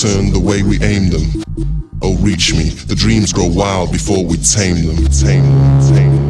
turn the way we aim them. Oh, reach me. The dreams grow wild before we tame them. Tame them. Tame them.